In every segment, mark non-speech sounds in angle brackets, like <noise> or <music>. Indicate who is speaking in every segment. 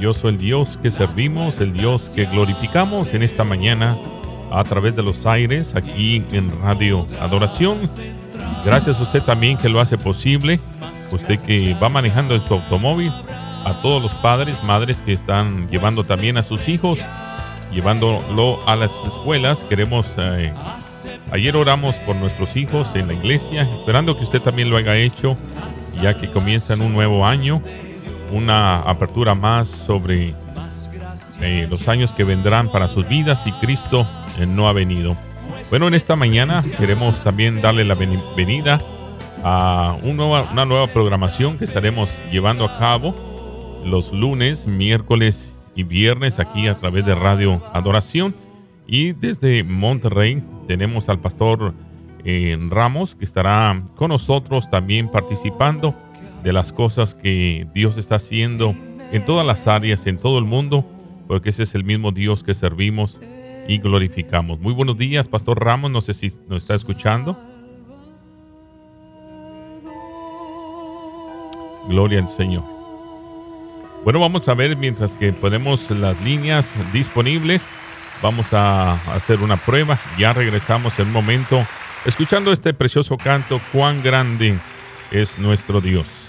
Speaker 1: Maravilloso el Dios que servimos, el Dios que glorificamos en esta mañana a través de los aires aquí en Radio Adoración. Gracias a usted también que lo hace posible, usted que va manejando en su automóvil, a todos los padres, madres que están llevando también a sus hijos, llevándolo a las escuelas. Queremos, eh, ayer oramos por nuestros hijos en la iglesia, esperando que usted también lo haya hecho, ya que comienzan un nuevo año, una apertura más sobre eh, los años que vendrán para sus vidas y Cristo eh, no ha venido. Bueno, en esta mañana queremos también darle la bienvenida a un nueva- una nueva programación que estaremos llevando a cabo los lunes, miércoles y viernes aquí a través de Radio Adoración. Y desde Monterrey tenemos al pastor eh, Ramos que estará con nosotros también participando de las cosas que Dios está haciendo en todas las áreas, en todo el mundo, porque ese es el mismo Dios que servimos y glorificamos. Muy buenos días, Pastor Ramos, no sé si nos está escuchando. Gloria al Señor. Bueno, vamos a ver mientras que ponemos las líneas disponibles. Vamos a hacer una prueba. Ya regresamos en un momento escuchando este precioso canto. Cuán grande es nuestro Dios.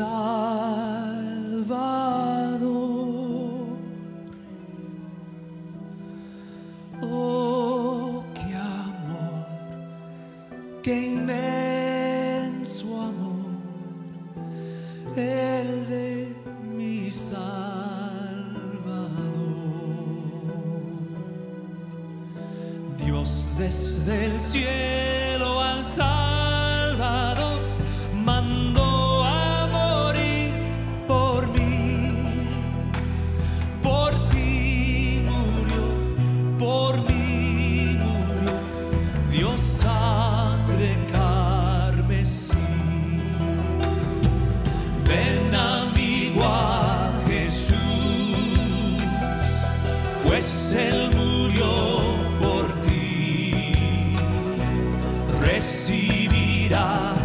Speaker 2: De Recibirás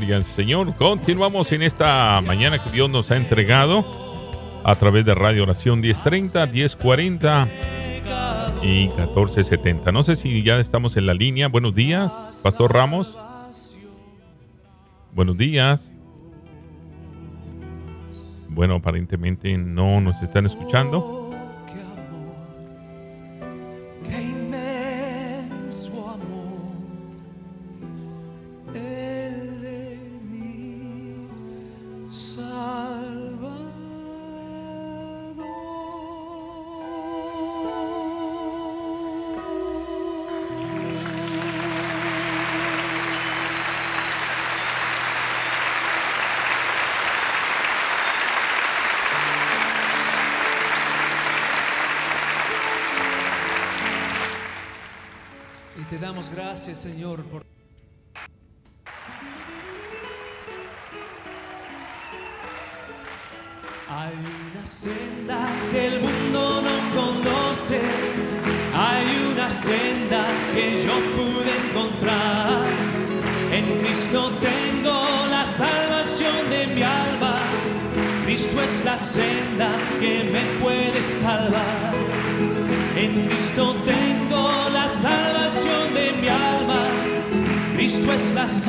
Speaker 1: Gloria al Señor. Continuamos en esta mañana que Dios nos ha entregado a través de Radio Oración 1030, 1040 y 1470. No sé si ya estamos en la línea. Buenos días, Pastor Ramos. Buenos días. Bueno, aparentemente no nos están escuchando.
Speaker 2: Gracias, Señor, por...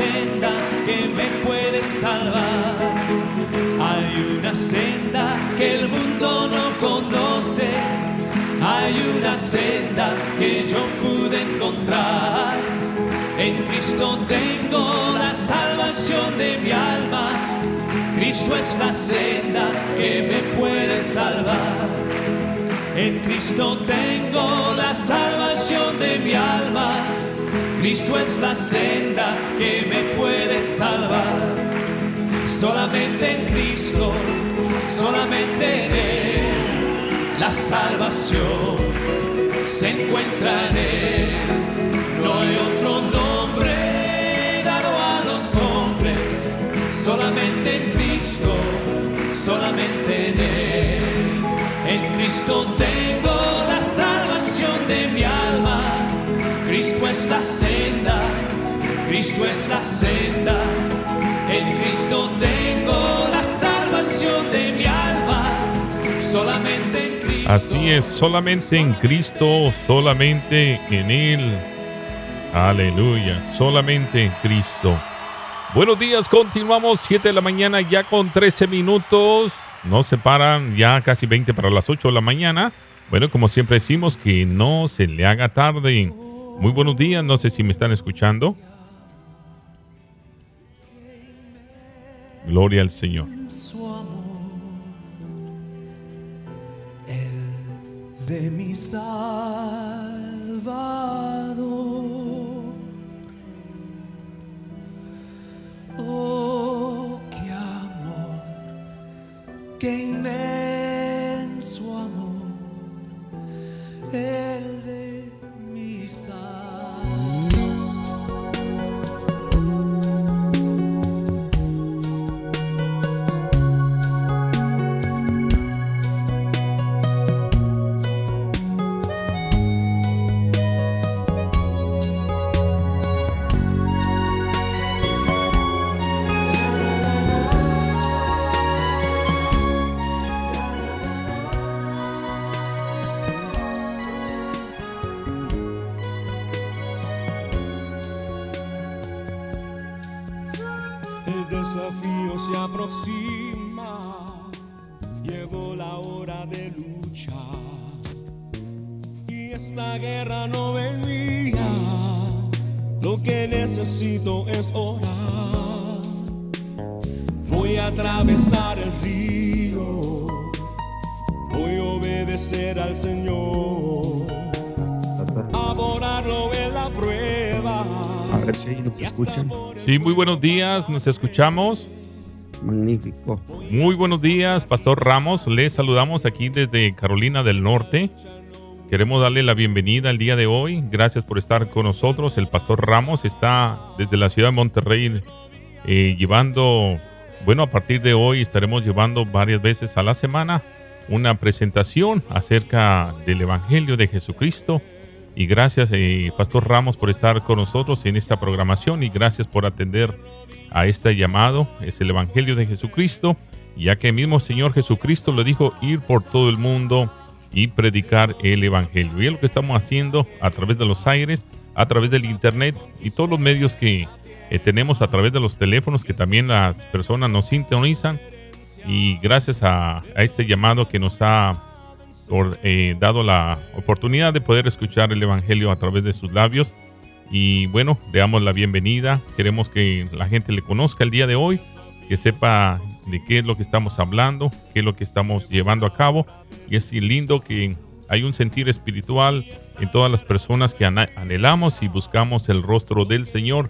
Speaker 2: senda que me puede salvar. Hay una senda que el mundo no conoce, hay una senda que yo pude encontrar. En Cristo tengo la salvación de mi alma, Cristo es la senda que me puede salvar. En Cristo tengo la salvación de mi alma. Cristo es la senda que me puede salvar. Solamente en Cristo, solamente en Él, la salvación se encuentra en Él. No hay otro nombre dado a los hombres, solamente en Cristo, solamente en Él. En Cristo tengo la senda, Cristo es la senda. En Cristo tengo la salvación de mi alma. Solamente en Cristo.
Speaker 1: Así es, solamente en Cristo, solamente en Él. Aleluya, solamente en Cristo. Buenos días, continuamos 7 de la mañana ya con 13 minutos. Nos separan ya casi 20 para las 8 de la mañana. Bueno, como siempre decimos, que no se le haga tarde. Muy buenos días, no sé si me están escuchando. Gloria al Señor.
Speaker 2: de mi Salvador. Oh, qué amor, qué inmenso amor, el
Speaker 3: Y esta guerra no venía, lo que necesito es orar. Voy a atravesar el río, voy a obedecer al Señor, adorarlo en la prueba.
Speaker 4: A ver si nos escuchan.
Speaker 1: Sí, muy buenos días, nos escuchamos.
Speaker 4: Magnífico.
Speaker 1: Muy buenos días, Pastor Ramos. Les saludamos aquí desde Carolina del Norte. Queremos darle la bienvenida el día de hoy. Gracias por estar con nosotros. El Pastor Ramos está desde la ciudad de Monterrey eh, llevando, bueno, a partir de hoy estaremos llevando varias veces a la semana una presentación acerca del Evangelio de Jesucristo. Y gracias, eh, Pastor Ramos, por estar con nosotros en esta programación y gracias por atender a este llamado. Es el Evangelio de Jesucristo, ya que el mismo Señor Jesucristo le dijo ir por todo el mundo y predicar el Evangelio. Y es lo que estamos haciendo a través de los aires, a través del Internet y todos los medios que eh, tenemos a través de los teléfonos que también las personas nos sintonizan. Y gracias a, este llamado que nos ha eh, dado la oportunidad de poder escuchar el Evangelio a través de sus labios. Y bueno, le damos la bienvenida. Queremos que la gente le conozca el día de hoy, que sepa de qué es lo que estamos hablando, qué es lo que estamos llevando a cabo. Y es lindo que hay un sentir espiritual en todas las personas que anhelamos y buscamos el rostro del Señor.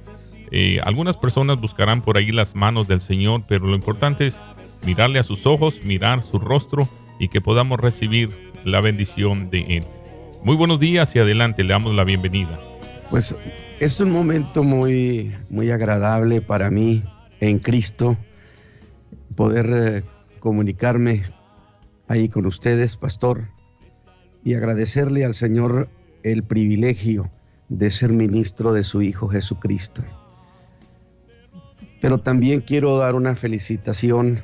Speaker 1: Eh, algunas personas buscarán por ahí las manos del Señor, pero lo importante es mirarle a sus ojos, mirar su rostro y que podamos recibir la bendición de Él. Muy buenos días y adelante, le damos la bienvenida.
Speaker 4: Pues es un momento muy, muy agradable para mí en Cristo poder eh, comunicarme ahí con ustedes, pastor, y agradecerle al Señor el privilegio de ser ministro de su Hijo Jesucristo. Pero también quiero dar una felicitación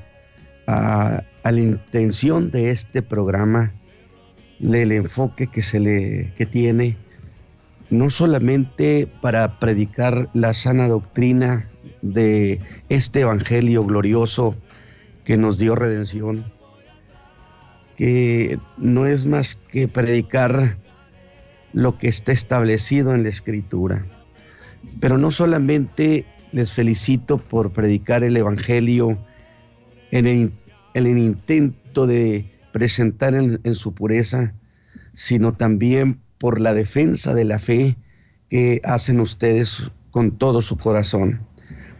Speaker 4: a, la intención de este programa, el enfoque que se le que tiene no solamente para predicar la sana doctrina de este evangelio glorioso que nos dio redención, que no es más que predicar lo que está establecido en la escritura. Pero no solamente les felicito por predicar el evangelio en el, intento de presentar en, en su pureza, sino también por la defensa de la fe que hacen ustedes con todo su corazón.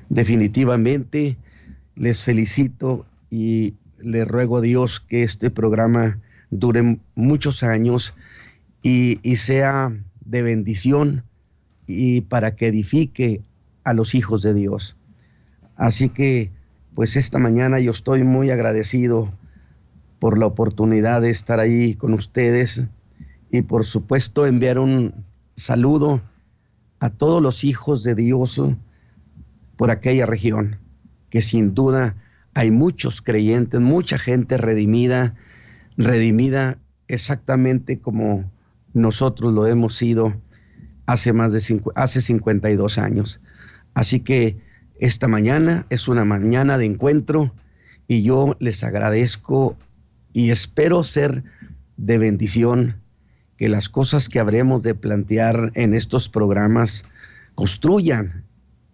Speaker 4: Definitivamente les felicito y le ruego a Dios que este programa dure muchos años y, y sea de bendición y para que edifique a los hijos de Dios. Así que, pues esta mañana yo estoy muy agradecido por la oportunidad de estar ahí con ustedes y por supuesto enviar un saludo a todos los hijos de Dios por aquella región, que sin duda hay muchos creyentes, mucha gente redimida, redimida exactamente como nosotros lo hemos sido hace más de hace 52 años. Así que esta mañana es una mañana de encuentro y yo les agradezco y espero ser de bendición que las cosas que habremos de plantear en estos programas construyan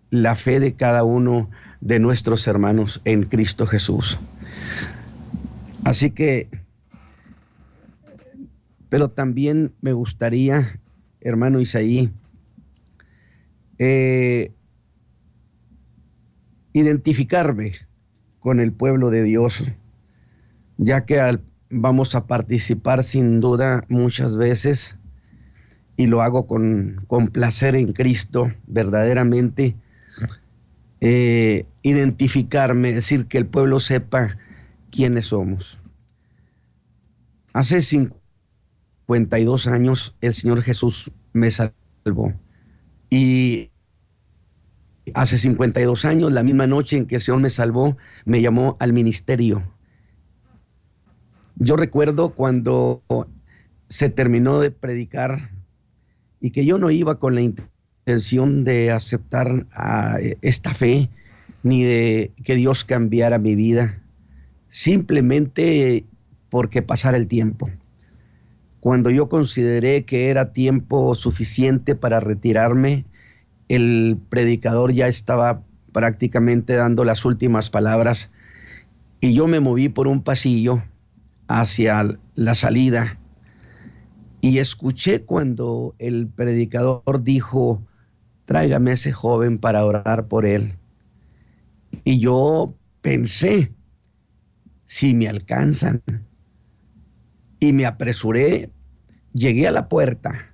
Speaker 4: la fe de cada uno de nuestros hermanos en Cristo Jesús. Así que, pero también me gustaría, hermano Isaí, eh, identificarme con el pueblo de Dios, ya que al vamos a participar sin duda muchas veces y lo hago con, placer en Cristo, verdaderamente. Eh, identificarme, decir que el pueblo sepa quiénes somos. Hace 52 años el Señor Jesús me salvó. Y hace 52 años, la misma noche en que el Señor me salvó, me llamó al ministerio yo recuerdo cuando se terminó de predicar y que yo no iba con la intención de aceptar esta fe ni de que Dios cambiara mi vida, simplemente porque pasara el tiempo. Cuando yo consideré que era tiempo suficiente para retirarme, el predicador ya estaba prácticamente dando las últimas palabras y yo me moví por un pasillo hacia la salida y escuché cuando el predicador dijo, tráigame ese joven para orar por él. Y yo pensé, si me alcanzan. Y me apresuré, llegué a la puerta,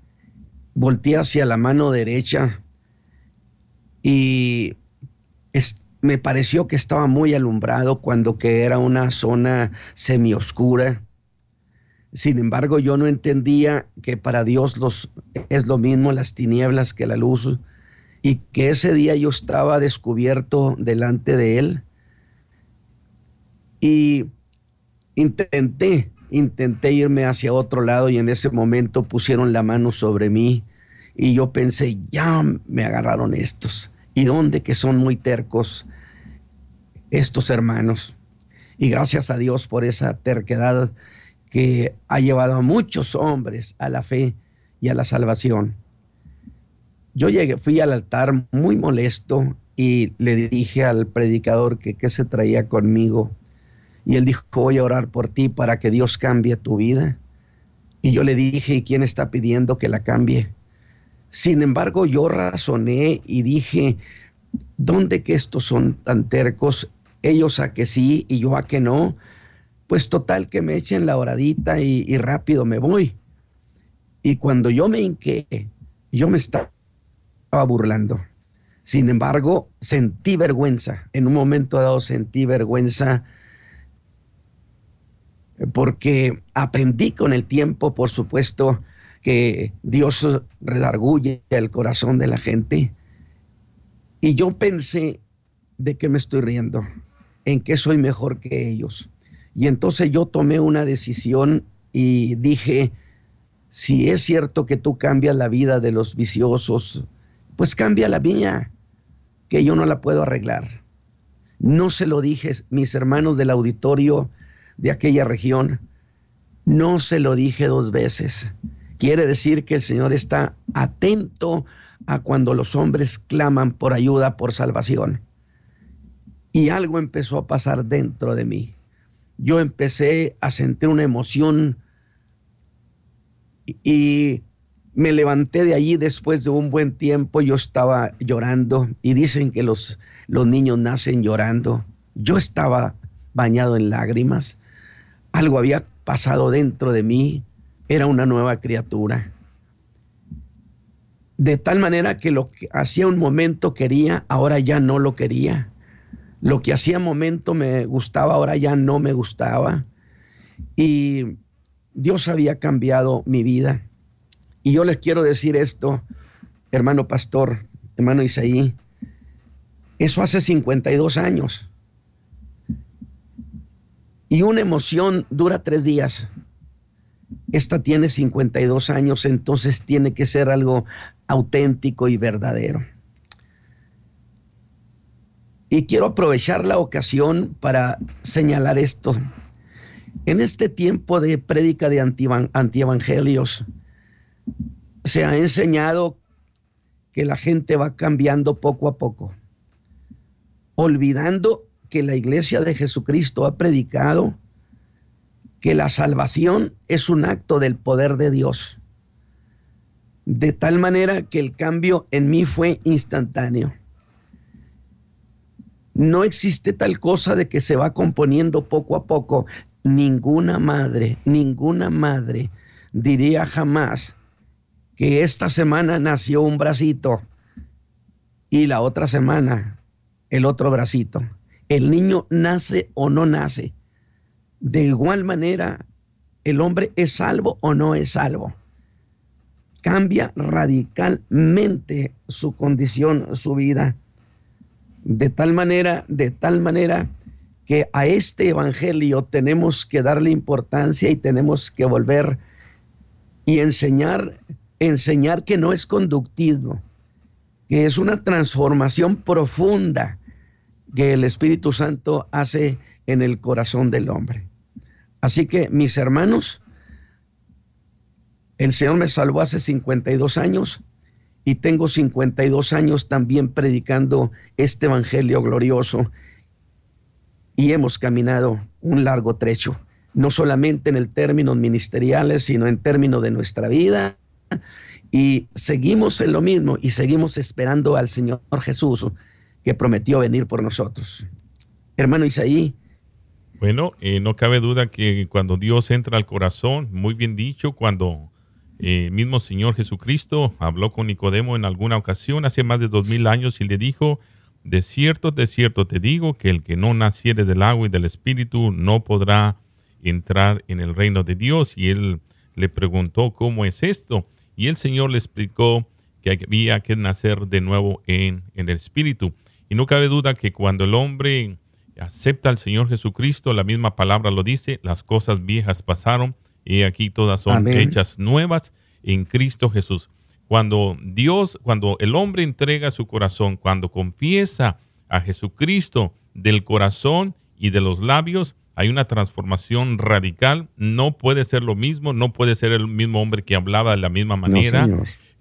Speaker 4: volteé hacia la mano derecha y me pareció que estaba muy alumbrado cuando que era una zona semioscura. Sin embargo, yo no entendía que para Dios es lo mismo las tinieblas que la luz y que ese día yo estaba descubierto delante de Él. Y intenté, intenté irme hacia otro lado y en ese momento pusieron la mano sobre mí y yo pensé, ya me agarraron estos y dónde que son muy tercos estos hermanos. Y gracias a Dios por esa terquedad que ha llevado a muchos hombres a la fe y a la salvación. Yo llegué, fui al altar muy molesto y le dije al predicador que qué se traía conmigo. Y él dijo, voy a orar por ti para que Dios cambie tu vida. Y yo le dije, ¿y quién está pidiendo que la cambie? Sin embargo, yo razoné y dije, ¿dónde que estos son tan tercos? Ellos a que sí y yo a que no. Pues total que me echen la horadita y, rápido me voy. Y cuando yo me hinqué, yo me estaba burlando. Sin embargo, sentí vergüenza. En un momento dado sentí vergüenza porque aprendí con el tiempo, por supuesto, que Dios redarguye el corazón de la gente. Y yo pensé, ¿de qué me estoy riendo? ¿En qué soy mejor que ellos? Y entonces yo tomé una decisión y dije, si es cierto que tú cambias la vida de los viciosos, pues cambia la mía, que yo no la puedo arreglar. No se lo dije, mis hermanos del auditorio de aquella región, no se lo dije dos veces. Quiere decir que el Señor está atento a cuando los hombres claman por ayuda, por salvación. Y algo empezó a pasar dentro de mí. Yo empecé a sentir una emoción y me levanté de allí después de un buen tiempo, yo estaba llorando y dicen que los, los niños nacen llorando. Yo estaba bañado en lágrimas. Algo había pasado dentro de mí, era una nueva criatura. De tal manera que lo que hacía un momento quería, ahora ya no lo quería. Lo que hacía momento me gustaba, ahora ya no me gustaba. Y Dios había cambiado mi vida. Y yo les quiero decir esto, hermano pastor, hermano Isaí, eso hace 52 años. Y una emoción dura tres días. Esta tiene 52 años, entonces tiene que ser algo auténtico y verdadero. Y quiero aprovechar la ocasión para señalar esto. En este tiempo de prédica de antievangelios, se ha enseñado que la gente va cambiando poco a poco, olvidando que la iglesia de Jesucristo ha predicado que la salvación es un acto del poder de Dios, de tal manera que el cambio en mí fue instantáneo. No existe tal cosa de que se va componiendo poco a poco. Ninguna madre, ninguna madre diría jamás que esta semana nació un bracito y la otra semana el otro bracito. El niño nace o no nace. De igual manera, el hombre es salvo o no es salvo. Cambia radicalmente su condición, su vida. De tal manera, de tal manera que a este evangelio tenemos que darle importancia y tenemos que volver y enseñar enseñar que no es conductismo, que es una transformación profunda que el Espíritu Santo hace en el corazón del hombre. Así que, mis hermanos, el Señor me salvó hace 52 años y tengo 52 años también predicando este Evangelio glorioso y hemos caminado un largo trecho, no solamente en el términos ministeriales, sino en términos de nuestra vida y seguimos en lo mismo y seguimos esperando al Señor Jesús que prometió venir por nosotros. Hermano Isaí.
Speaker 1: Bueno, eh, no cabe duda que cuando Dios entra al corazón, muy bien dicho, cuando eh, mismo Señor Jesucristo habló con Nicodemo en alguna ocasión hace más de dos mil años y le dijo, de cierto, de cierto te digo que el que no naciere del agua y del Espíritu no podrá entrar en el reino de Dios. Y él le preguntó, ¿cómo es esto? Y el Señor le explicó que había que nacer de nuevo en, el Espíritu. Y no cabe duda que cuando el hombre acepta al Señor Jesucristo, la misma palabra lo dice, las cosas viejas pasaron y aquí todas son hechas nuevas en Cristo Jesús. Cuando Dios, cuando el hombre entrega su corazón, cuando confiesa a Jesucristo del corazón y de los labios, hay una transformación radical, no puede ser lo mismo, no puede ser el mismo hombre que hablaba de la misma manera,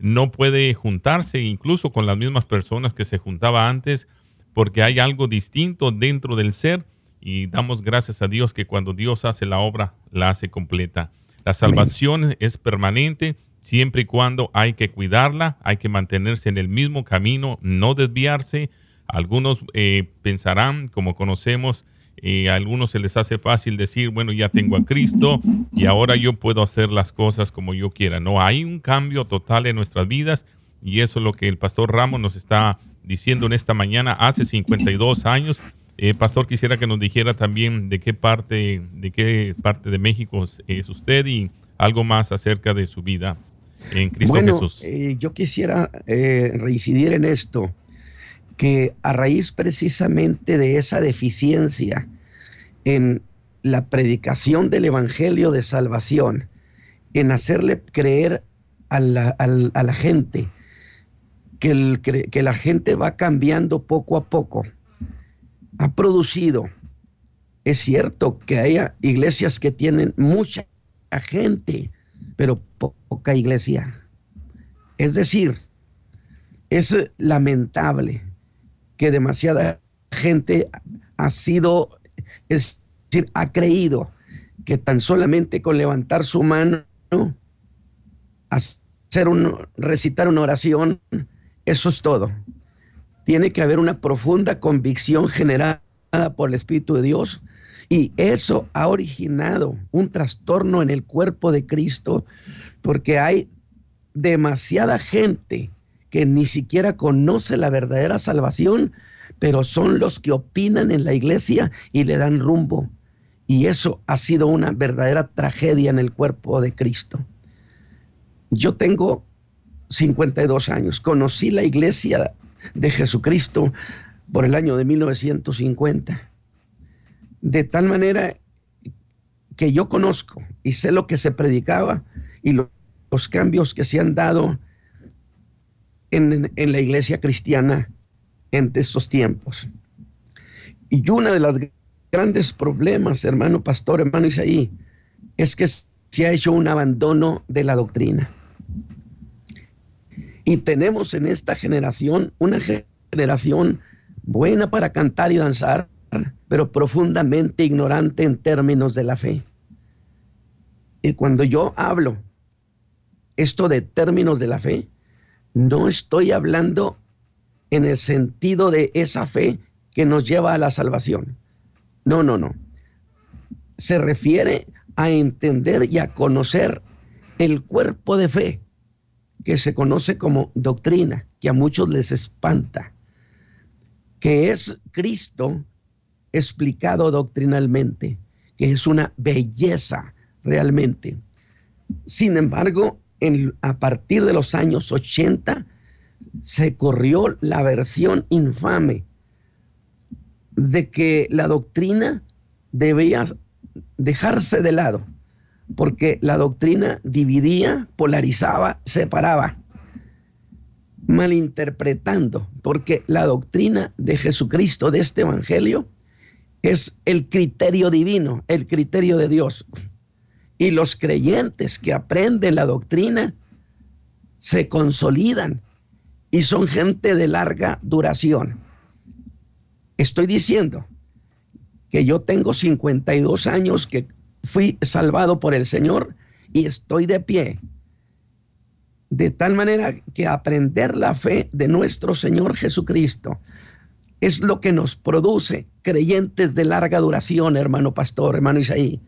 Speaker 1: no, puede juntarse incluso con las mismas personas que se juntaba antes, porque hay algo distinto dentro del ser y damos gracias a Dios que cuando Dios hace la obra, la hace completa. La salvación es permanente siempre y cuando hay que cuidarla, hay que mantenerse en el mismo camino, no desviarse. Algunos eh, pensarán, como conocemos, y a algunos se les hace fácil decir, bueno, ya tengo a Cristo y ahora yo puedo hacer las cosas como yo quiera. No, hay un cambio total en nuestras vidas y eso es lo que el pastor Ramos nos está diciendo en esta mañana hace 52 años. Eh, pastor, quisiera que nos dijera también de qué parte, de qué parte de México es usted y algo más acerca de su vida en Cristo Jesús.
Speaker 4: Eh, yo quisiera eh, reincidir en esto, que a raíz precisamente de esa deficiencia en la predicación del Evangelio de Salvación, en hacerle creer a la, a la gente que, el, que la gente va cambiando poco a poco, ha producido, es cierto que haya iglesias que tienen mucha gente, pero poca iglesia. Es decir, es lamentable que demasiada gente ha sido, es decir, ha creído que tan solamente con levantar su mano, hacer un, recitar una oración, eso es todo. Tiene que haber una profunda convicción generada por el Espíritu de Dios y eso ha originado un trastorno en el cuerpo de Cristo porque hay demasiada gente que ni siquiera conoce la verdadera salvación, pero son los que opinan en la iglesia y le dan rumbo. Y eso ha sido una verdadera tragedia en el cuerpo de Cristo. Yo tengo 52 años, conocí la iglesia de Jesucristo por el año de 1950 de tal manera que yo conozco y sé lo que se predicaba y los cambios que se han dado en, la iglesia cristiana en estos tiempos. Y uno de los grandes problemas, hermano pastor, hermano Isaí, es que se ha hecho un abandono de la doctrina. Y tenemos en esta generación una generación buena para cantar y danzar, pero profundamente ignorante en términos de la fe. Y cuando yo hablo esto de términos de la fe, no estoy hablando en el sentido de esa fe que nos lleva a la salvación. No, no, no. Se refiere a entender y a conocer el cuerpo de fe que se conoce como doctrina, que a muchos les espanta, que es Cristo explicado doctrinalmente, que es una belleza realmente. Sin embargo, a partir de los años 80 se corrió la versión infame de que la doctrina debía dejarse de lado, porque la doctrina dividía, polarizaba, separaba, malinterpretando, porque la doctrina de Jesucristo, de este Evangelio, es el criterio divino, el criterio de Dios. Y los creyentes que aprenden la doctrina se consolidan y son gente de larga duración. Estoy diciendo que yo tengo 52 años que fui salvado por el Señor y estoy de pie. De tal manera que aprender la fe de nuestro Señor Jesucristo es lo que nos produce creyentes de larga duración, hermano pastor, hermano Isaí.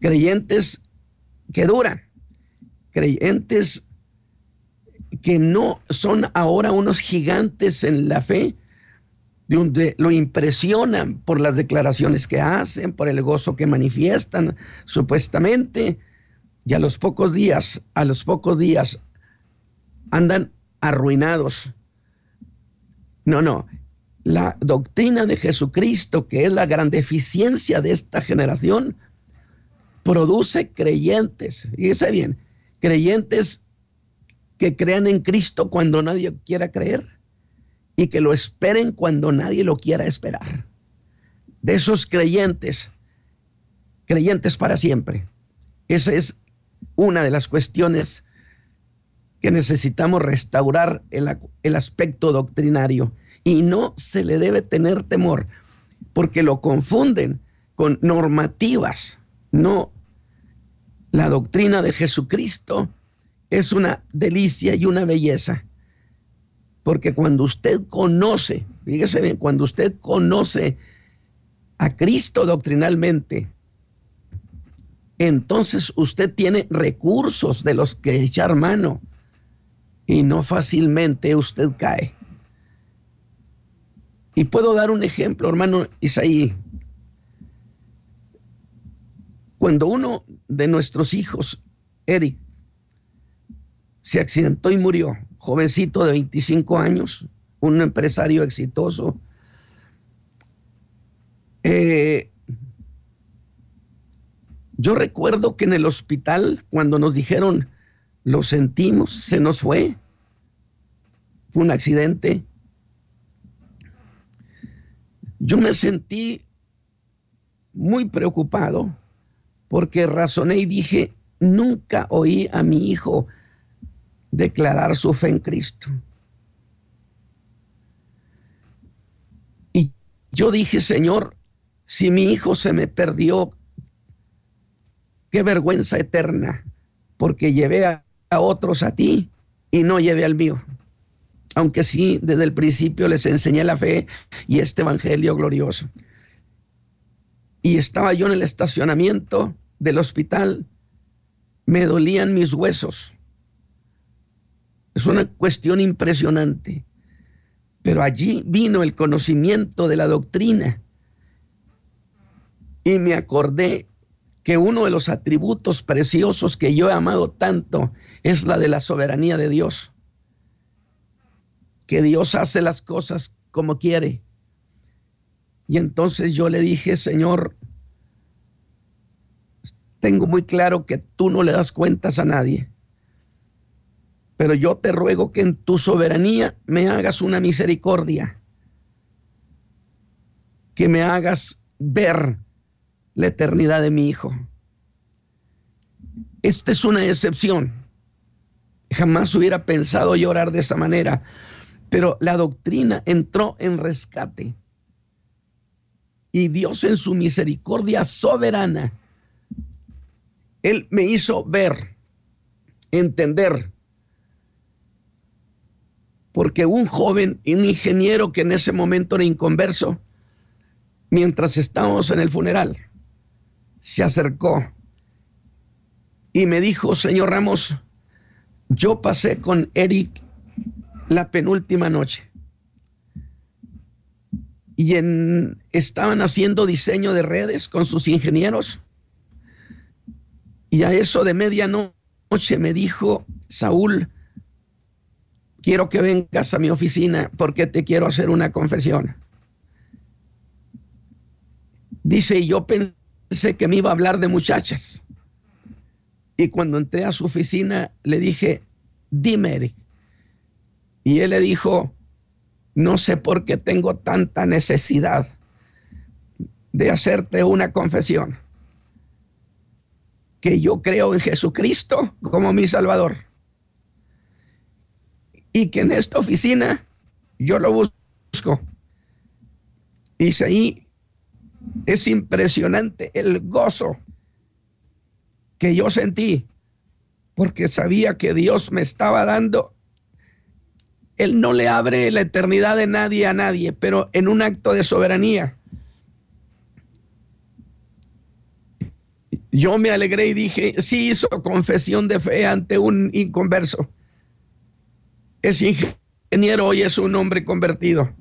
Speaker 4: Creyentes que duran, creyentes que no son ahora unos gigantes en la fe, donde lo impresionan por las declaraciones que hacen, por el gozo que manifiestan, supuestamente, y a los pocos días, a los pocos días andan arruinados. No, no, la doctrina de Jesucristo, que es la gran deficiencia de esta generación, produce creyentes, fíjese bien, creyentes que crean en Cristo cuando nadie quiera creer y que lo esperen cuando nadie lo quiera esperar. De esos creyentes, creyentes para siempre. Esa es una de las cuestiones que necesitamos restaurar el, el aspecto doctrinario y no se le debe tener temor porque lo confunden con normativas. No, la doctrina de Jesucristo es una delicia y una belleza. Porque cuando usted conoce, fíjese bien, cuando usted conoce a Cristo doctrinalmente, entonces usted tiene recursos de los que echar mano y no fácilmente usted cae. Y puedo dar un ejemplo, hermano Isaí. Cuando uno de nuestros hijos, Eric, se accidentó y murió, jovencito de 25 años, un empresario exitoso, eh, yo recuerdo que en el hospital, cuando nos dijeron, lo sentimos, se nos fue, fue un accidente, yo me sentí muy preocupado porque razoné y dije, nunca oí a mi hijo declarar su fe en Cristo. Y yo dije, Señor, si mi hijo se me perdió, qué vergüenza eterna, porque llevé a, otros a ti y no llevé al mío. Aunque sí, desde el principio les enseñé la fe y este evangelio glorioso. Y estaba yo en el estacionamiento del hospital, me dolían mis huesos. Es una cuestión impresionante. Pero allí vino el conocimiento de la doctrina. Y me acordé que uno de los atributos preciosos que yo he amado tanto es la de la soberanía de Dios. Que Dios hace las cosas como quiere. Y entonces yo le dije, Señor, tengo muy claro que tú no le das cuentas a nadie. Pero yo te ruego que en tu soberanía me hagas una misericordia. Que me hagas ver la eternidad de mi hijo. Esta es una excepción. Jamás hubiera pensado llorar de esa manera, pero la doctrina entró en rescate. Y Dios en su misericordia soberana, Él me hizo ver, entender, porque un joven, un ingeniero que en ese momento era inconverso, mientras estábamos en el funeral, se acercó y me dijo, señor Ramos, yo pasé con Eric la penúltima noche. Y en, estaban haciendo diseño de redes con sus ingenieros. Y a eso de medianoche me dijo, Saúl, quiero que vengas a mi oficina porque te quiero hacer una confesión. Dice, y yo pensé Sé que me iba a hablar de muchachas. Y cuando entré a su oficina, le dije, dime, Eric. Y él le dijo, no sé por qué tengo tanta necesidad de hacerte una confesión. Que yo creo en Jesucristo como mi Salvador. Y que en esta oficina yo lo busco. Y ahí es impresionante el gozo que yo sentí porque sabía que Dios me estaba dando. Él no le abre la eternidad de nadie a nadie, pero en un acto de soberanía. Yo me alegré y dije, sí hizo confesión de fe ante un inconverso. Es ingeniero, hoy es un hombre convertido.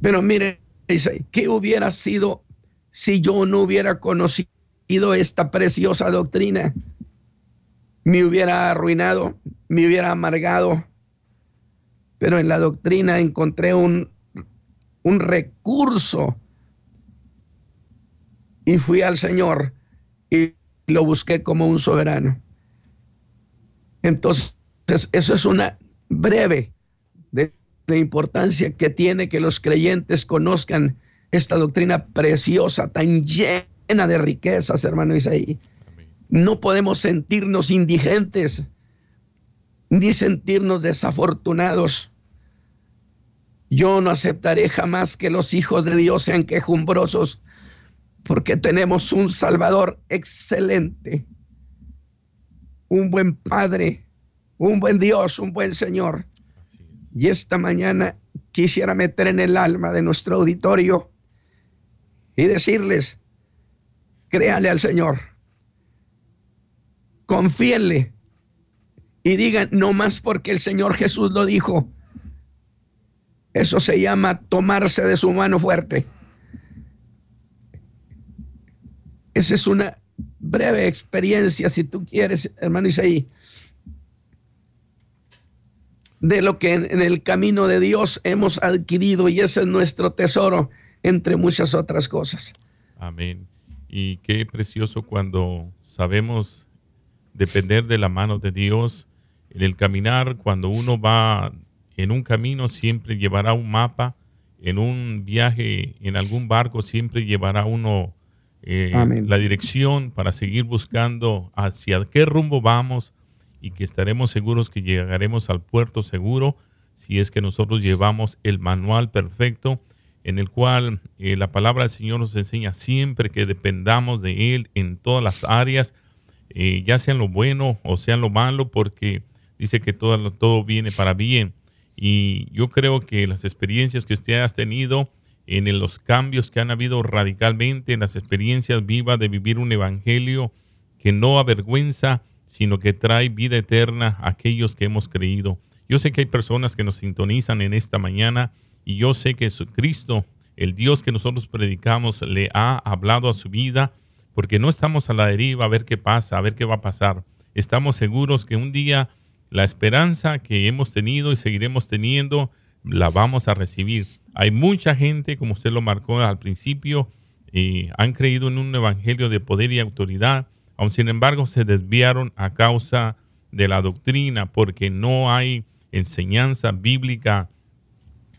Speaker 4: Pero mire, Dice, ¿qué hubiera sido si yo no hubiera conocido esta preciosa doctrina? Me hubiera arruinado, me hubiera amargado. Pero en la doctrina encontré un, un recurso y fui al Señor y lo busqué como un soberano. Entonces, eso es una breve de la importancia que tiene que los creyentes conozcan esta doctrina preciosa, tan llena de riquezas, hermano Isaí. No podemos sentirnos indigentes ni sentirnos desafortunados. Yo no aceptaré jamás que los hijos de Dios sean quejumbrosos porque tenemos un Salvador excelente, un buen Padre, un buen Dios, un buen Señor y esta mañana quisiera meter en el alma de nuestro auditorio y decirles, créale al Señor, confíenle y digan, no más porque el Señor Jesús lo dijo. Eso se llama tomarse de su mano fuerte. Esa es una breve experiencia, si tú quieres, hermano Isaí, de lo que en, el camino de Dios hemos adquirido y ese es nuestro tesoro, entre muchas otras cosas.
Speaker 1: Amén. Y qué precioso cuando sabemos depender de la mano de Dios en el caminar, cuando uno va en un camino siempre llevará un mapa, en un viaje en algún barco siempre llevará uno eh, la dirección para seguir buscando hacia qué rumbo vamos y que estaremos seguros que llegaremos al puerto seguro si es que nosotros llevamos el manual perfecto en el cual eh, la palabra del Señor nos enseña siempre que dependamos de Él en todas las áreas, eh, ya sean lo bueno o sean lo malo, porque dice que todo, todo viene para bien. Y yo creo que las experiencias que usted ha tenido, en los cambios que han habido radicalmente, en las experiencias vivas de vivir un evangelio que no avergüenza, sino que trae vida eterna a aquellos que hemos creído. Yo sé que hay personas que nos sintonizan en esta mañana y yo sé que Cristo, el Dios que nosotros predicamos, le ha hablado a su vida, porque no estamos a la deriva a ver qué pasa, a ver qué va a pasar. Estamos seguros que un día la esperanza que hemos tenido y seguiremos teniendo, la vamos a recibir. Hay mucha gente, como usted lo marcó al principio, y han creído en un evangelio de poder y autoridad, aun sin embargo se desviaron a causa de la doctrina, porque no hay enseñanza bíblica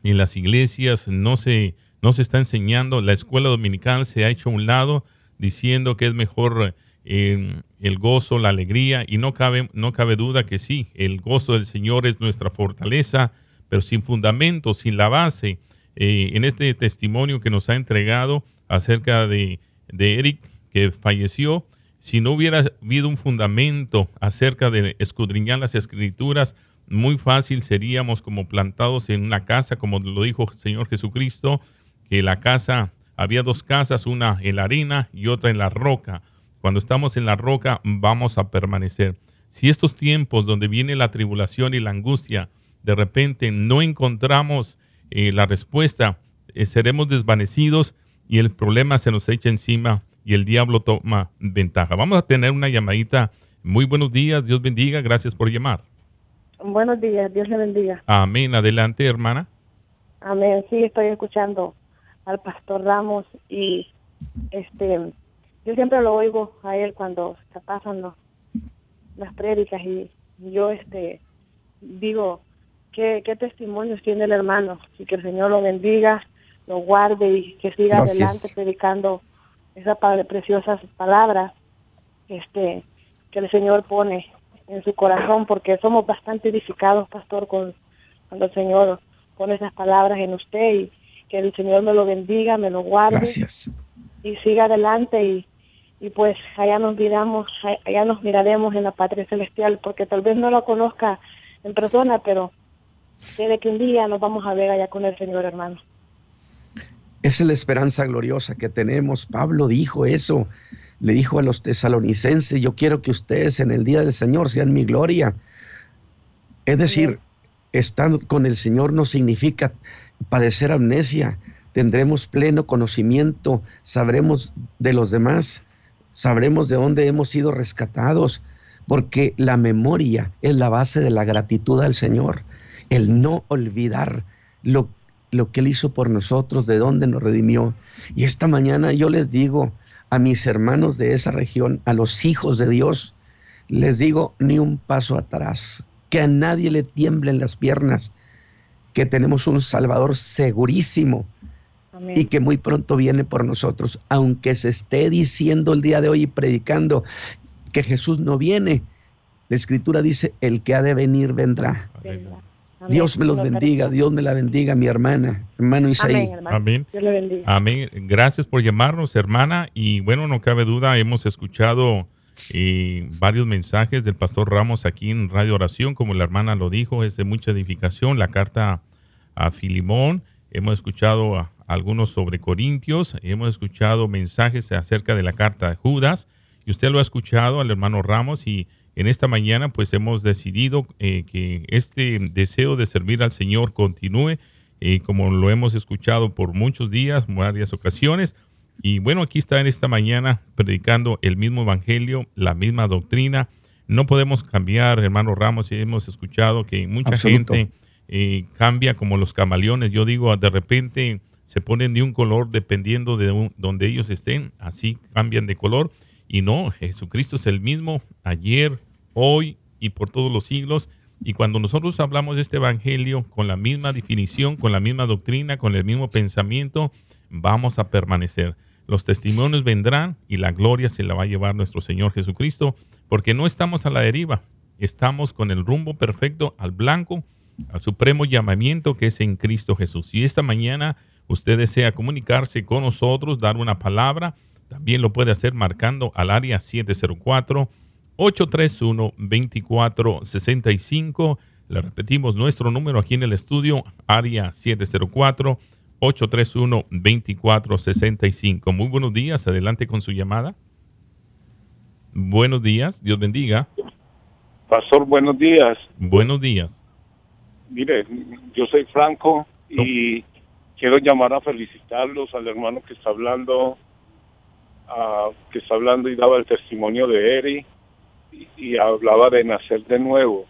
Speaker 1: en las iglesias, no se, no se está enseñando, la escuela dominical se ha hecho a un lado diciendo que es mejor el gozo, la alegría, y no cabe, no cabe duda que sí, el gozo del Señor es nuestra fortaleza, pero sin fundamento, sin la base. Eh, en este testimonio que nos ha entregado acerca de, de Eric, que falleció, si no hubiera habido un fundamento acerca de escudriñar las escrituras, muy fácil seríamos como plantados en una casa, como lo dijo el Señor Jesucristo, que la casa, había dos casas, una en la arena y otra en la roca cuando estamos en la roca vamos a permanecer. Si estos tiempos donde viene la tribulación y la angustia, de repente no encontramos eh, la respuesta, eh, seremos desvanecidos y el problema se nos echa encima y el diablo toma ventaja. Vamos a tener una llamadita. Muy buenos días, Dios bendiga, gracias por llamar.
Speaker 5: Buenos días, Dios le bendiga.
Speaker 1: Amén, adelante hermana.
Speaker 5: Amén, sí, estoy escuchando al pastor Ramos y este yo siempre lo oigo a él cuando se pasan las prédicas y yo este digo qué, qué testimonios tiene el hermano y que el Señor lo bendiga, lo guarde y que siga adelante predicando esas preciosas palabras este que el Señor pone en su corazón porque somos bastante edificados, pastor, con cuando el Señor pone esas palabras en usted y que el Señor me lo bendiga, me lo guarde y siga adelante y y pues allá nos miramos, allá nos miraremos en la patria celestial, porque tal vez no lo conozca en persona, pero tiene que un día nos vamos a ver allá con el Señor, hermano.
Speaker 4: Esa es la esperanza gloriosa que tenemos. Pablo dijo eso, le dijo a los tesalonicenses, yo quiero que ustedes en el día del Señor sean mi gloria. Es decir, estar con el Señor no significa padecer amnesia, tendremos pleno conocimiento, sabremos de los demás sabremos de dónde hemos sido rescatados, porque la memoria es la base de la gratitud al Señor, el no olvidar lo, lo que Él hizo por nosotros, de dónde nos redimió. Y esta mañana yo les digo a mis hermanos de esa región, a los hijos de Dios, les digo, ni un paso atrás, que a nadie le tiemblen las piernas, que tenemos un Salvador segurísimo, y que muy pronto viene por nosotros. Aunque se esté diciendo el día de hoy y predicando que Jesús no viene, la escritura dice, el que ha de venir vendrá. Dios me los bendiga, Dios me la bendiga, mi hermana, hermano Isaí.
Speaker 1: Amén. Amén. Gracias por llamarnos, hermana. Y bueno, no cabe duda, hemos escuchado eh, varios mensajes del pastor Ramos aquí en Radio Oración, como la hermana lo dijo, es de mucha edificación. La carta a Filimón, hemos escuchado a algunos sobre Corintios, hemos escuchado mensajes acerca de la carta de Judas, y usted lo ha escuchado al hermano Ramos y en esta mañana pues hemos decidido eh, que este deseo de servir al Señor continúe, eh, como lo hemos escuchado por muchos días, varias ocasiones. Y bueno, aquí está en esta mañana predicando el mismo evangelio, la misma doctrina. No podemos cambiar, hermano Ramos, y hemos escuchado que mucha gente eh, cambia como los camaleones. Yo digo, de repente se ponen de un color dependiendo de donde ellos estén, así cambian de color. Y no, Jesucristo es el mismo ayer, hoy y por todos los siglos. Y cuando nosotros hablamos de este Evangelio con la misma definición, con la misma doctrina, con el mismo pensamiento, vamos a permanecer. Los testimonios vendrán y la gloria se la va a llevar nuestro Señor Jesucristo, porque no estamos a la deriva, estamos con el rumbo perfecto al blanco, al supremo llamamiento que es en Cristo Jesús. Y esta mañana usted desea comunicarse con nosotros, dar una palabra, también lo puede hacer marcando al área 704-831-2465. Le repetimos nuestro número aquí en el estudio, área 704-831-2465. Muy buenos días, adelante con su llamada. Buenos días, Dios bendiga.
Speaker 6: Pastor, buenos días.
Speaker 1: Buenos días.
Speaker 6: Mire, yo soy Franco y quiero llamar a felicitarlos al hermano que está hablando, que está hablando y daba el testimonio de Eri y, hablaba de nacer de nuevo.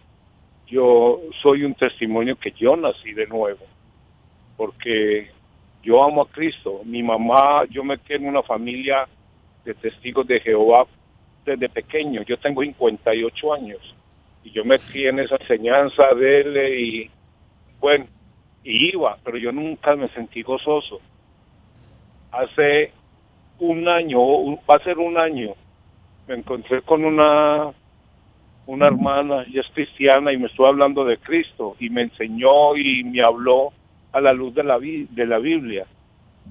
Speaker 6: Yo soy un testimonio que yo nací de nuevo, porque yo amo a Cristo. Mi mamá, yo me quedé en una familia de testigos de Jehová desde pequeño. Yo tengo 58 años y yo me crié en esa enseñanza de él y bueno, y iba, pero yo nunca me sentí gozoso. Hace un año, va a ser un año, me encontré con una una hermana, ella es cristiana y me estuvo hablando de Cristo y me enseñó y me habló a la luz de la, de la Biblia,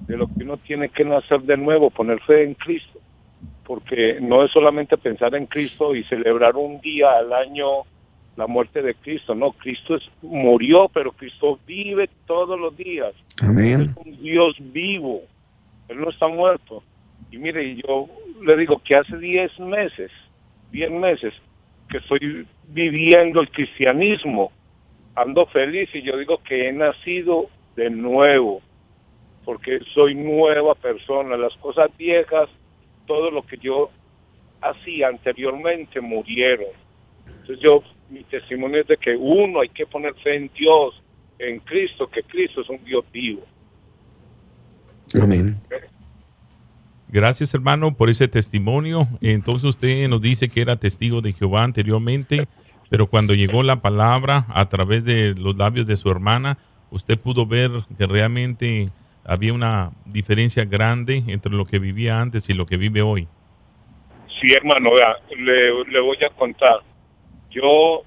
Speaker 6: de lo que uno tiene que nacer de nuevo, poner fe en Cristo, porque no es solamente pensar en Cristo y celebrar un día al año la muerte de Cristo. No, Cristo es, murió, pero Cristo vive todos los días.
Speaker 4: Amén.
Speaker 6: Es un Dios vivo. Él no está muerto. Y mire, yo le digo que hace 10 meses, 10 meses, que estoy viviendo el cristianismo, ando feliz y yo digo que he nacido de nuevo, porque soy nueva persona. Las cosas viejas, todo lo que yo hacía anteriormente murieron. Entonces yo mi testimonio es de que uno hay que poner fe en Dios, en Cristo, que Cristo es un Dios vivo.
Speaker 4: Amén.
Speaker 1: Gracias hermano por ese testimonio. Entonces usted nos dice que era testigo de Jehová anteriormente, pero cuando llegó la palabra a través de los labios de su hermana, usted pudo ver que realmente había una diferencia grande entre lo que vivía antes y lo que vive hoy.
Speaker 6: Sí, hermano, le, le voy a contar. Yo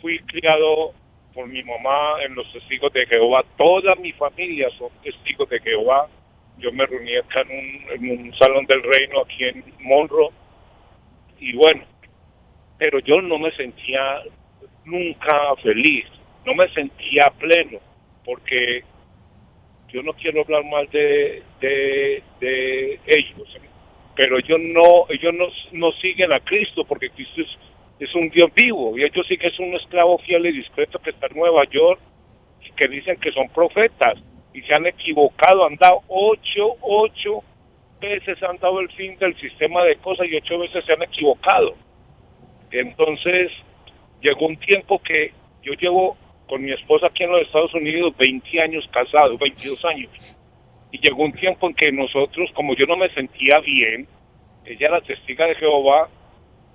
Speaker 6: fui criado por mi mamá en los testigos de Jehová. Toda mi familia son testigos de Jehová. Yo me reuní acá en un, salón del reino aquí en Monroe. Y bueno, pero yo no me sentía nunca feliz, no me sentía pleno, porque yo no quiero hablar mal de, de, de ellos, pero ellos no, ellos no, no siguen a Cristo, porque Cristo es es un Dios vivo y ellos sí que es un esclavo fiel y discreto que está en Nueva York y que dicen que son profetas y se han equivocado, han dado ocho, ocho veces han dado el fin del sistema de cosas y ocho veces se han equivocado. Entonces llegó un tiempo que yo llevo con mi esposa aquí en los Estados Unidos 20 años casados, 22 años. Y llegó un tiempo en que nosotros, como yo no me sentía bien, ella era testiga de Jehová,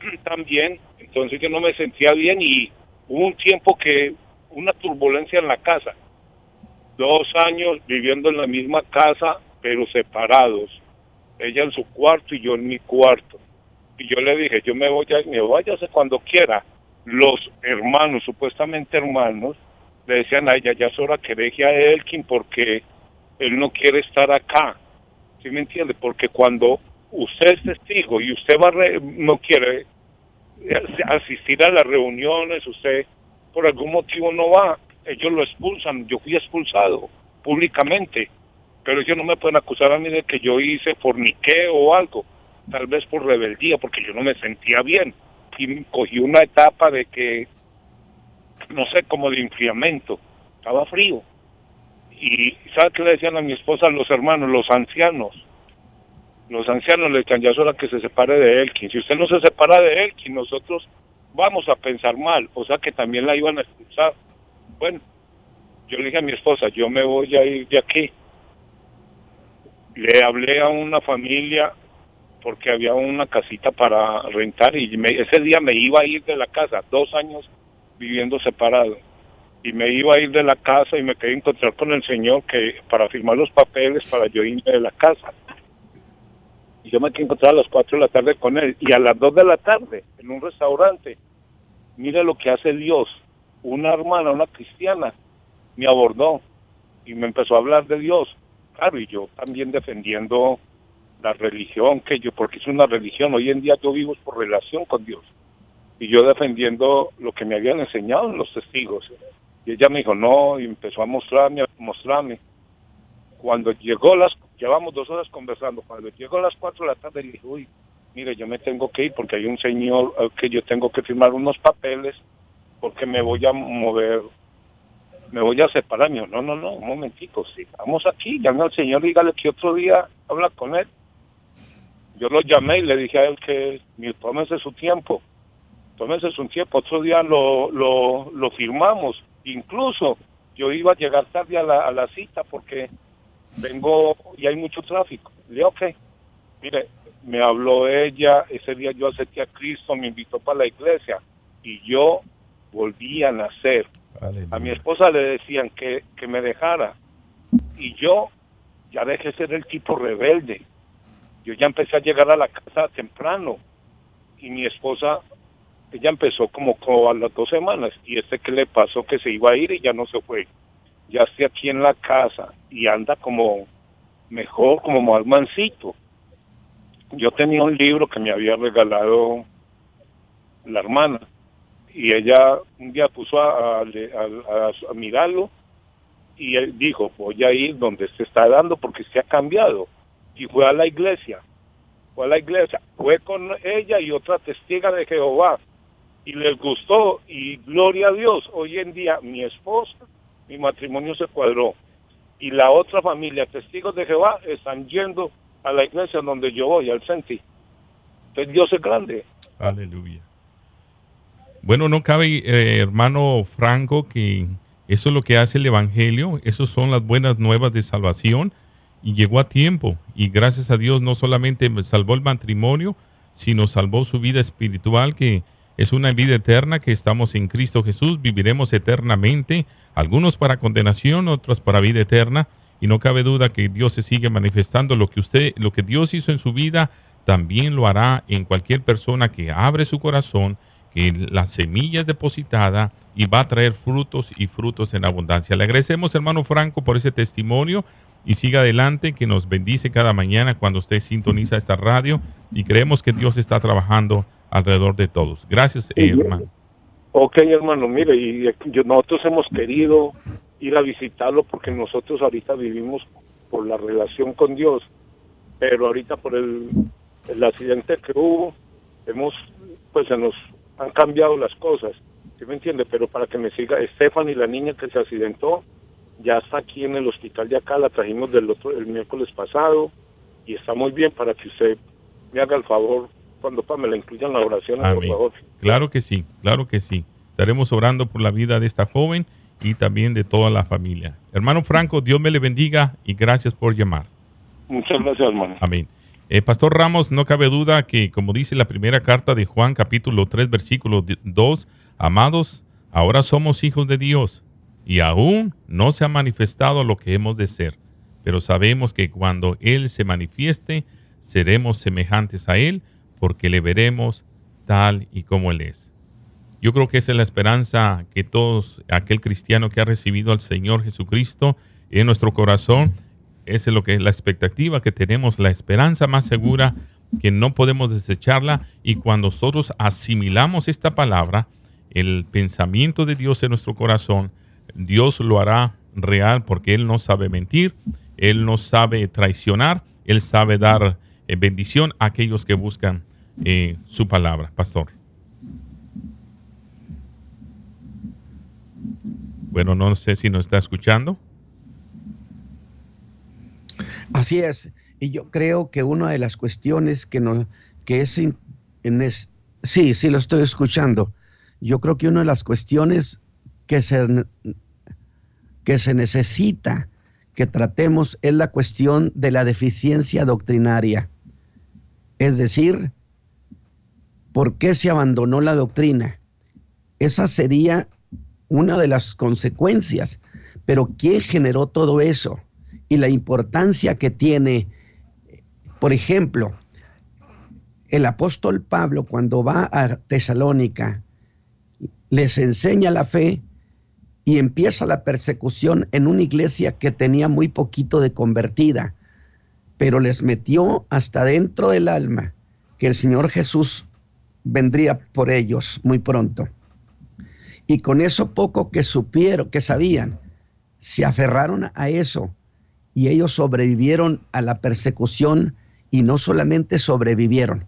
Speaker 6: <clears throat> también, entonces yo no me sentía bien y hubo un tiempo que una turbulencia en la casa, dos años viviendo en la misma casa pero separados, ella en su cuarto y yo en mi cuarto. Y yo le dije, yo me voy a, me váyase cuando quiera. Los hermanos, supuestamente hermanos, le decían a ella, ya es hora que deje a Elkin porque él no quiere estar acá. ¿Sí me entiende? Porque cuando usted es testigo y usted va no quiere asistir a las reuniones, usted por algún motivo no va, ellos lo expulsan, yo fui expulsado públicamente, pero ellos no me pueden acusar a mí de que yo hice forniqueo o algo, tal vez por rebeldía, porque yo no me sentía bien. cogí, cogí una etapa de que, no sé, como de enfriamiento, estaba frío. Y ¿sabe qué le decían a mi esposa los hermanos, los ancianos? Los ancianos le decían, ya es hora que se separe de Elkin. Si usted no se separa de Elkin, nosotros vamos a pensar mal. O sea que también la iban a expulsar. Bueno, yo le dije a mi esposa, yo me voy a ir de aquí. Le hablé a una familia porque había una casita para rentar y me- ese día me iba a ir de la casa, dos años viviendo separado. Y me iba a ir de la casa y me quedé a encontrar con el señor que para firmar los papeles para yo irme de la casa. Y yo me quedé a encontrar a las 4 de la tarde con él. Y a las 2 de la tarde, en un restaurante, mire lo que hace Dios. Una hermana, una cristiana, me abordó y me empezó a hablar de Dios. Claro, y yo también defendiendo la religión que yo, porque es una religión, hoy en día yo vivo por relación con Dios. Y yo defendiendo lo que me habían enseñado los testigos. Y ella me dijo, no, y empezó a mostrarme, a mostrarme. Cuando llegó las, llevamos dos horas conversando, cuando llegó las cuatro de la tarde, le dije, uy, mire, yo me tengo que ir porque hay un señor que yo tengo que firmar unos papeles porque me voy a mover, me voy a separar. Dijo, no, no, no, un momentico, sigamos aquí, llame al señor, dígale que otro día habla con él. Yo lo llamé y le dije a él que tómese su tiempo, tómese su tiempo, otro día lo, lo, lo firmamos. Incluso yo iba a llegar tarde a la, a la cita porque vengo y hay mucho tráfico. Le dije, ok, mire, me habló ella, ese día yo acepté a Cristo, me invitó para la iglesia y yo volví a nacer. A mi esposa le decían que, que me dejara y yo ya dejé de ser el tipo rebelde. Yo ya empecé a llegar a la casa temprano y mi esposa, ella empezó como, como a las dos semanas y este que le pasó que se iba a ir y ya no se fue. Ya estoy aquí en la casa y anda como mejor, como más mansito. Yo tenía un libro que me había regalado la hermana y ella un día puso a, a- a- a mirarlo y él dijo, voy a ir donde se está dando porque se ha cambiado. Y fue a la iglesia, fue a la iglesia, fue con ella y otra testiga de Jehová. Y les gustó y gloria a Dios. Hoy en día mi esposa, mi matrimonio se cuadró. Y la otra familia, testigos de Jehová, están yendo a la iglesia donde yo voy, al Senti. Entonces Dios es grande.
Speaker 1: Aleluya. Bueno, no cabe, eh, hermano Franco, que eso es lo que hace el Evangelio, esas son las buenas nuevas de salvación. Y llegó a tiempo. Y gracias a Dios no solamente salvó el matrimonio, sino salvó su vida espiritual que es una vida eterna que estamos en Cristo Jesús, viviremos eternamente, algunos para condenación, otros para vida eterna. Y no cabe duda que Dios se sigue manifestando. Lo que usted, lo que Dios hizo en su vida, también lo hará en cualquier persona que abre su corazón, la semilla es depositada y va a traer frutos y frutos en abundancia. Le agradecemos, hermano Franco, por ese testimonio y siga adelante, que nos bendice cada mañana cuando usted sintoniza esta radio y creemos que Dios está trabajando alrededor de todos. Gracias, eh, hermano.
Speaker 6: Ok, hermano, mire, y yo- nosotros hemos querido ir a visitarlo porque nosotros ahorita vivimos por la relación con Dios, pero ahorita por el, el accidente que hubo, hemos, pues se nos han cambiado las cosas, ¿sí me entiende? Pero para que me siga, Stephanie, la niña que se accidentó, ya está aquí en el hospital de acá, la trajimos del otro, el miércoles pasado, y está muy bien para que usted me haga el favor, cuando pa, me la incluya en la oración, por favor.
Speaker 1: Claro que sí, claro que sí. Estaremos orando por la vida de esta joven y también de toda la familia. Hermano Franco, Dios me le bendiga y gracias por llamar.
Speaker 6: Muchas gracias, hermano.
Speaker 1: Amén. Eh, Pastor Ramos, no cabe duda que, como dice la primera carta de Juan, capítulo 3, versículo 2, amados, ahora somos hijos de Dios y aún no se ha manifestado lo que hemos de ser, pero sabemos que cuando Él se manifieste, seremos semejantes a Él porque le veremos tal y como Él es. Yo creo que esa es la esperanza que todos, aquel cristiano que ha recibido al Señor Jesucristo en nuestro corazón, esa es lo que es la expectativa que tenemos, la esperanza más segura que no podemos desecharla y cuando nosotros asimilamos esta palabra, el pensamiento de Dios en nuestro corazón, Dios lo hará real porque Él no sabe mentir, Él no sabe traicionar, Él sabe dar eh, bendición a aquellos que buscan eh, su palabra. Pastor. Bueno, no sé si nos está escuchando.
Speaker 4: Así es. Y yo creo que una de las cuestiones que, no, que es, en es, sí, sí lo estoy escuchando. Yo creo que una de las cuestiones que se, que se necesita que tratemos es la cuestión de la deficiencia doctrinaria. Es decir, ¿por qué se abandonó la doctrina? Esa sería una de las consecuencias. Pero ¿quién generó todo eso? Y la importancia que tiene, por ejemplo, el apóstol Pablo cuando va a Tesalónica, les enseña la fe y empieza la persecución en una iglesia que tenía muy poquito de convertida, pero les metió hasta dentro del alma que el Señor Jesús vendría por ellos muy pronto. Y con eso poco que supieron, que sabían, se aferraron a eso y ellos sobrevivieron a la persecución y no solamente sobrevivieron,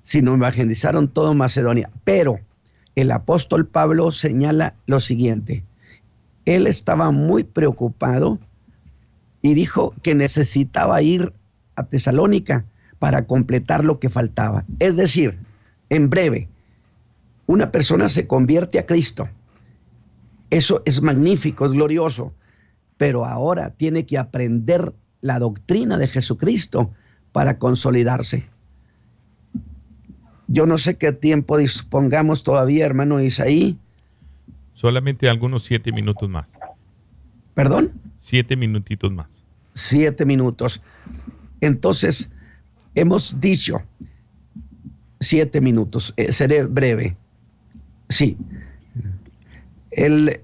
Speaker 4: sino evangelizaron todo Macedonia. Pero el apóstol Pablo señala lo siguiente. Él estaba muy preocupado y dijo que necesitaba ir a Tesalónica para completar lo que faltaba. Es decir, en breve, una persona se convierte a Cristo. Eso es magnífico, es glorioso, pero ahora tiene que aprender la doctrina de Jesucristo para consolidarse. Yo no sé qué tiempo dispongamos todavía, hermano Isaí.
Speaker 1: Solamente algunos siete minutos más.
Speaker 4: ¿Perdón?
Speaker 1: Siete minutitos más.
Speaker 4: Siete minutos. Entonces, hemos dicho siete minutos. Eh, seré breve. Sí. El,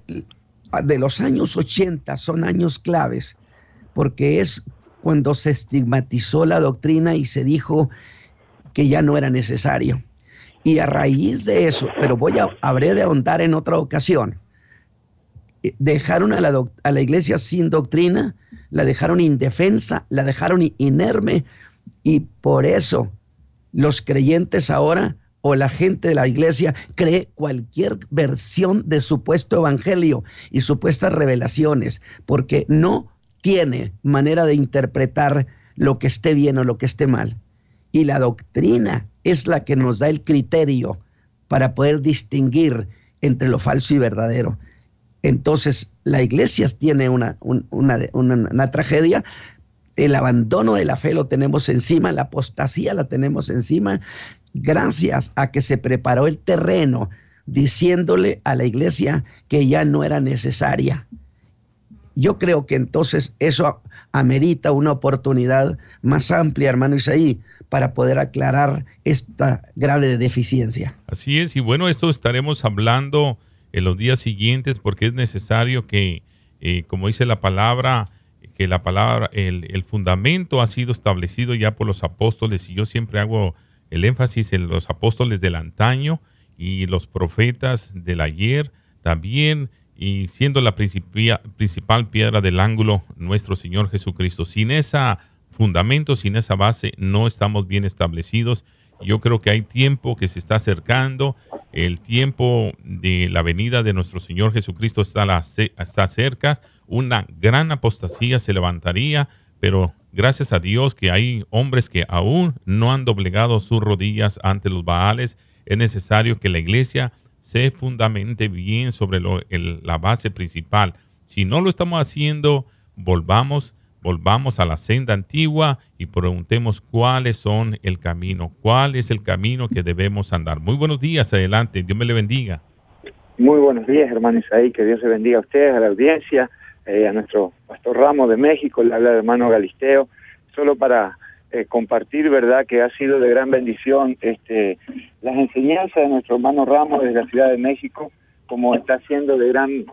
Speaker 4: de los años 80 son años claves porque es cuando se estigmatizó la doctrina y se dijo que ya no era necesario. Y a raíz de eso, pero voy a, habré de ahondar en otra ocasión, eh, dejaron a la, a la iglesia sin doctrina, la dejaron indefensa, la dejaron inerme y por eso los creyentes ahora o la gente de la iglesia cree cualquier versión de supuesto evangelio y supuestas revelaciones, porque no tiene manera de interpretar lo que esté bien o lo que esté mal. Y la doctrina es la que nos da el criterio para poder distinguir entre lo falso y verdadero. Entonces, la iglesia tiene una, una, tragedia, el abandono de la fe lo tenemos encima, la apostasía la tenemos encima, gracias a que se preparó el terreno diciéndole a la iglesia que ya no era necesaria. Yo creo que entonces eso amerita una oportunidad más amplia, hermano Isaí, para poder aclarar esta grave deficiencia.
Speaker 1: Así es, y bueno, esto estaremos hablando en los días siguientes porque es necesario que, eh, como dice la palabra, que la palabra, el, el, fundamento ha sido establecido ya por los apóstoles y yo siempre hago el énfasis en los apóstoles del antaño y los profetas del ayer también y siendo la principal piedra del ángulo nuestro Señor Jesucristo. Sin esa fundamento, sin esa base, no estamos bien establecidos. Yo creo que hay tiempo que se está acercando, el tiempo de la venida de nuestro Señor Jesucristo está, está cerca, una gran apostasía se levantaría, pero gracias a Dios que hay hombres que aún no han doblegado sus rodillas ante los Baales, es necesario que la iglesia se fundamente bien sobre la base principal. Si no lo estamos haciendo, volvamos volvamos a la senda antigua y preguntemos cuáles son el camino, cuál es el camino que debemos andar. Muy buenos días, adelante, Dios me le bendiga.
Speaker 7: Muy buenos días, hermano Isaí, que Dios se bendiga a ustedes, a la audiencia, eh, a nuestro pastor Ramos de México, le habla el hermano Galisteo, solo para eh, compartir, ¿verdad?, que ha sido de gran bendición este, las enseñanzas de nuestro hermano Ramos desde la Ciudad de México, como está siendo de gran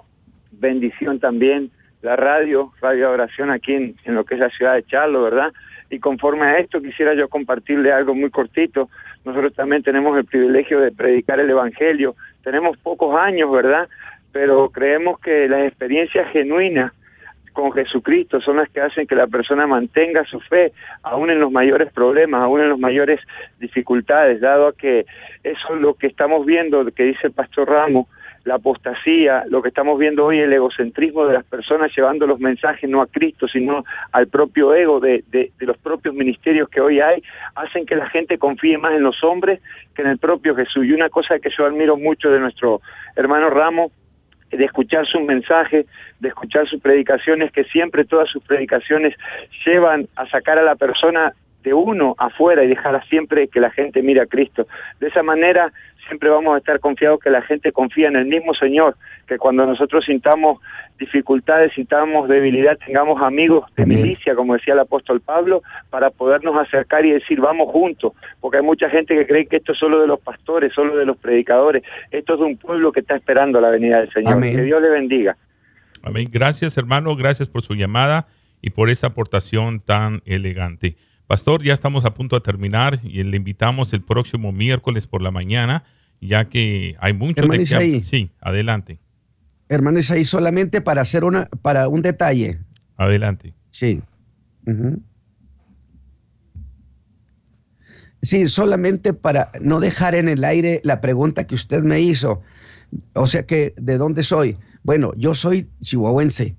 Speaker 7: bendición también la radio, Radio Oración aquí en, lo que es la ciudad de Charlo, ¿verdad? Y conforme a esto quisiera yo compartirle algo muy cortito. Nosotros también tenemos el privilegio de predicar el Evangelio. Tenemos pocos años, ¿verdad? Pero creemos que las experiencias genuinas con Jesucristo son las que hacen que la persona mantenga su fe, aún en los mayores problemas, aún en las mayores dificultades, dado que eso es lo que estamos viendo, que dice el pastor Ramos, la apostasía, lo que estamos viendo hoy, el egocentrismo de las personas llevando los mensajes no a Cristo, sino al propio ego de, los propios ministerios que hoy hay, hacen que la gente confíe más en los hombres que en el propio Jesús. Y una cosa que yo admiro mucho de nuestro hermano Ramos, de escuchar sus mensajes, de escuchar sus predicaciones, que siempre todas sus predicaciones llevan a sacar a la persona de uno afuera y dejar siempre que la gente mire a Cristo. De esa manera siempre vamos a estar confiados que la gente confía en el mismo Señor, que cuando nosotros sintamos dificultades, sintamos debilidad, tengamos amigos de milicia, como decía el apóstol Pablo, para podernos acercar y decir, vamos juntos, porque hay mucha gente que cree que esto es solo de los pastores, solo de los predicadores, esto es de un pueblo que está esperando la venida del Señor. Que Dios le bendiga.
Speaker 1: Amén. Gracias, hermano, gracias por su llamada y por esa aportación tan elegante. Pastor, ya estamos a punto de terminar y le invitamos el próximo miércoles por la mañana, ya que hay mucho
Speaker 4: de que...
Speaker 1: Sí, adelante.
Speaker 4: Hermano ahí solamente para hacer una, para un detalle.
Speaker 1: Adelante.
Speaker 4: Sí. Sí, solamente para no dejar en el aire la pregunta que usted me hizo. O sea que, ¿de dónde soy? Bueno, yo soy chihuahuense,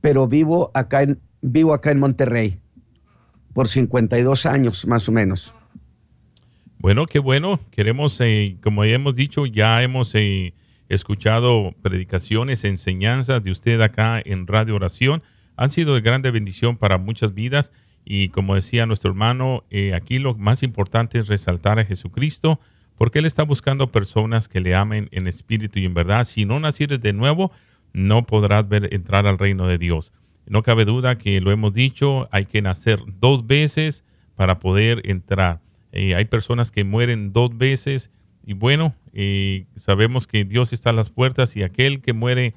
Speaker 4: pero vivo acá en, vivo acá en Monterrey por 52 años más o menos.
Speaker 1: Bueno, qué bueno. Queremos, eh, como ya hemos dicho, ya hemos eh, escuchado predicaciones, enseñanzas de usted acá en Radio Oración. Han sido de grande bendición para muchas vidas y como decía nuestro hermano, eh, aquí lo más importante es resaltar a Jesucristo porque Él está buscando personas que le amen en espíritu y en verdad. Si no nacieres de nuevo, no podrás ver entrar al reino de Dios. No cabe duda que lo hemos dicho, hay que nacer dos veces para poder entrar. Eh, hay personas que mueren dos veces y bueno, eh, sabemos que Dios está a las puertas y aquel que muere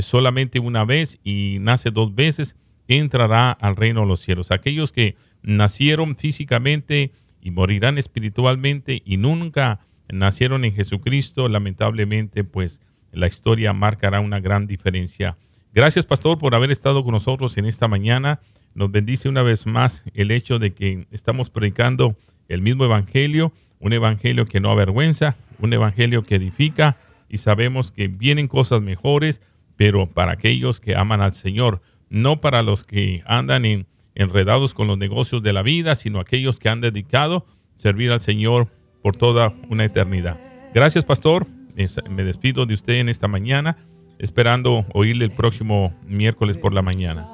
Speaker 1: solamente una vez y nace dos veces entrará al reino de los cielos. Aquellos que nacieron físicamente y morirán espiritualmente y nunca nacieron en Jesucristo, lamentablemente, pues la historia marcará una gran diferencia Gracias, pastor, por haber estado con nosotros en esta mañana. Nos bendice una vez más el hecho de que estamos predicando el mismo evangelio, un evangelio que no avergüenza, un evangelio que edifica y sabemos que vienen cosas mejores, pero para aquellos que aman al Señor, no para los que andan enredados con los negocios de la vida, sino aquellos que han dedicado servir al Señor por toda una eternidad. Gracias, pastor. Me despido de usted en esta mañana esperando oírle el próximo miércoles por la mañana.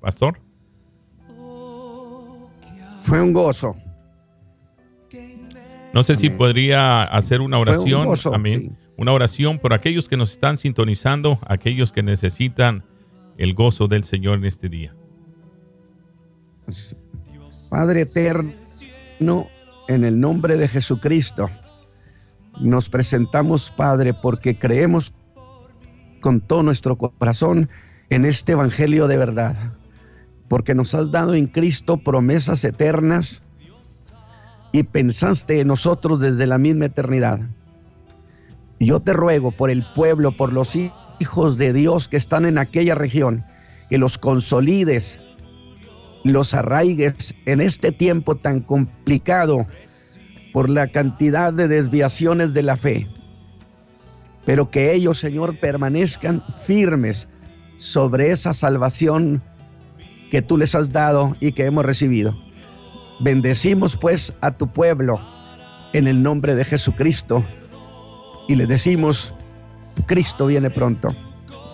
Speaker 1: Pastor.
Speaker 4: Fue un gozo.
Speaker 1: No sé si podría hacer una oración. Un Una oración por aquellos que nos están sintonizando, aquellos que necesitan el gozo del Señor en este día.
Speaker 4: Padre eterno, en el nombre de Jesucristo, nos presentamos, Padre, porque creemos con todo nuestro corazón en este Evangelio de verdad, porque nos has dado en Cristo promesas eternas y pensaste en nosotros desde la misma eternidad. Y yo te ruego por el pueblo, por los hijos de Dios que están en aquella región, que los consolides los arraigues en este tiempo tan complicado por la cantidad de desviaciones de la fe. Pero que ellos, Señor, permanezcan firmes sobre esa salvación que tú les has dado y que hemos recibido. Bendecimos pues a tu pueblo en el nombre de Jesucristo y le decimos, Cristo viene pronto.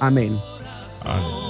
Speaker 4: Amén. Amén.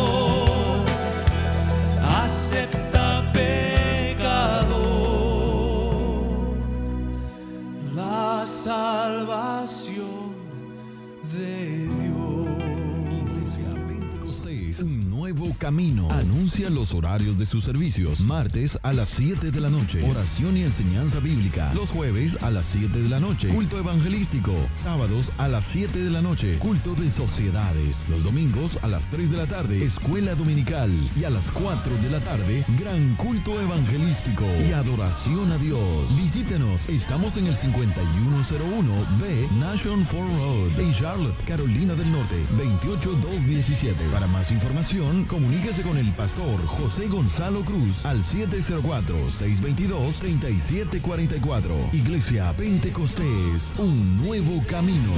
Speaker 8: camino. Anuncia los horarios de sus servicios. Martes a las 7 de la noche. Oración y enseñanza bíblica. Los jueves a las 7 de la noche. Culto evangelístico. Sábados a las 7 de la noche. Culto de sociedades. Los domingos a las 3 de la tarde. Escuela dominical. Y a las 4 de la tarde. Gran culto evangelístico y adoración a Dios. Visítenos. Estamos en el 5101B Nation Ford Road en Charlotte, Carolina del Norte, 28217. Para más información, comuníquese con el pastor José Gonzalo Cruz al 704-622-3744. Iglesia Pentecostés, un nuevo camino.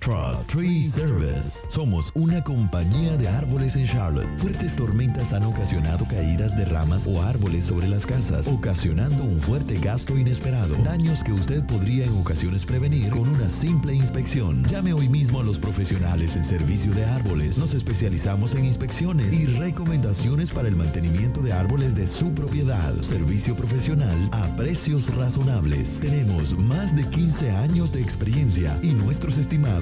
Speaker 8: Trust Tree Service. Somos una compañía de árboles en Charlotte. Fuertes tormentas han ocasionado caídas de ramas o árboles sobre las casas, ocasionando un fuerte gasto inesperado. Daños que usted podría en ocasiones prevenir con una simple inspección. Llame hoy mismo a los profesionales en servicio de árboles. Nos especializamos en inspecciones y recomendaciones para el mantenimiento de árboles de su propiedad. Servicio profesional a precios razonables. Tenemos más de 15 años de experiencia y nuestros estimados